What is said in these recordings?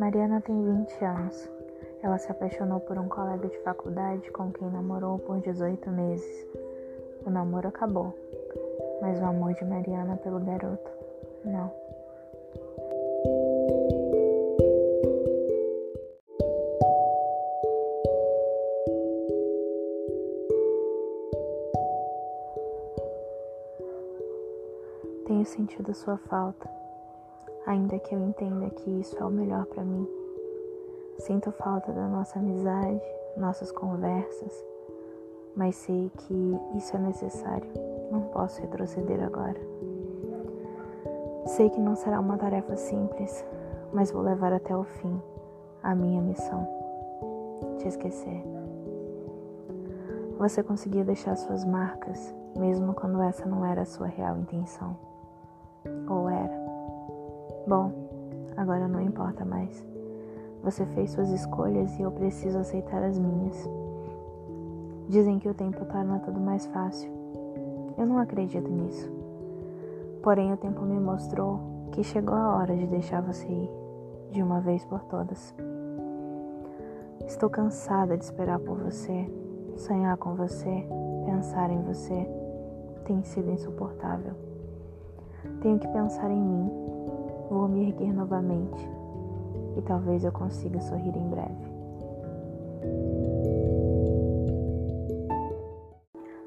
Mariana tem 20 anos. Ela se apaixonou por um colega de faculdade com quem namorou por 18 meses. O namoro acabou, mas o amor de Mariana pelo garoto, não. Tenho sentido sua falta, ainda que eu entenda que isso é o melhor para mim. Sinto falta da nossa amizade, nossas conversas, mas sei que isso é necessário. Não posso retroceder agora. Sei que não será uma tarefa simples, mas vou levar até o fim a minha missão: te esquecer. Você conseguiu deixar suas marcas, mesmo quando essa não era a sua real intenção. Ou era? Bom, agora não importa mais. Você fez suas escolhas e eu preciso aceitar as minhas. Dizem que o tempo torna tudo mais fácil. Eu não acredito nisso. Porém, o tempo me mostrou que chegou a hora de deixar você ir, de uma vez por todas. Estou cansada de esperar por você, sonhar com você, pensar em você. Tem sido insuportável. Tenho que pensar em mim. Vou me erguer novamente. E talvez eu consiga sorrir em breve.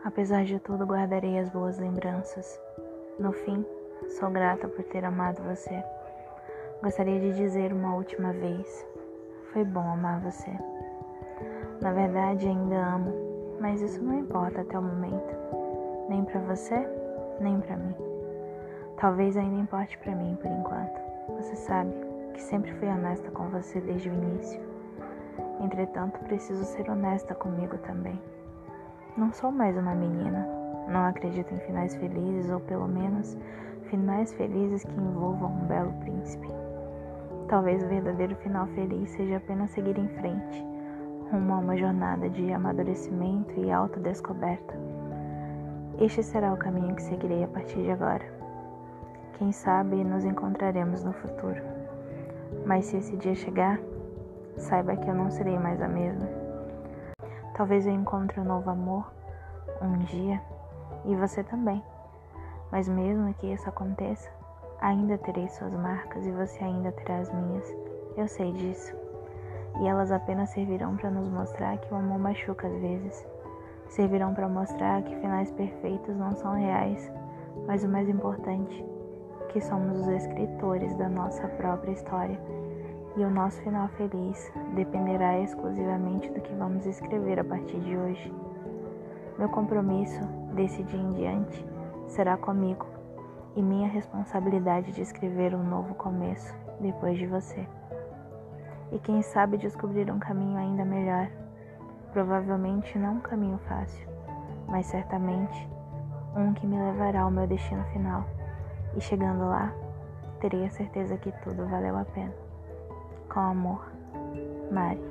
Apesar de tudo, guardarei as boas lembranças. No fim, sou grata por ter amado você. Gostaria de dizer uma última vez: foi bom amar você. Na verdade, ainda amo, mas isso não importa até o momento, nem para você, nem para mim. Talvez ainda importe para mim por enquanto. Você sabe que sempre fui honesta com você desde o início. Entretanto, preciso ser honesta comigo também. Não sou mais uma menina. Não acredito em finais felizes, ou pelo menos finais felizes que envolvam um belo príncipe. Talvez o verdadeiro final feliz seja apenas seguir em frente, rumo a uma jornada de amadurecimento e autodescoberta. Este será o caminho que seguirei a partir de agora. Quem sabe nos encontraremos no futuro. Mas se esse dia chegar, saiba que eu não serei mais a mesma. Talvez eu encontre um novo amor um dia e você também. Mas mesmo que isso aconteça, ainda terei suas marcas e você ainda terá as minhas. Eu sei disso. E elas apenas servirão para nos mostrar que o amor machuca às vezes. Servirão para mostrar que finais perfeitos não são reais, mas o mais importante que somos os escritores da nossa própria história e o nosso final feliz dependerá exclusivamente do que vamos escrever a partir de hoje. Meu compromisso desse dia em diante será comigo e minha responsabilidade de escrever um novo começo depois de você. E quem sabe descobrir um caminho ainda melhor. Provavelmente não um caminho fácil, mas certamente um que me levará ao meu destino final. E chegando lá, terei a certeza que tudo valeu a pena. Com amor, Mari.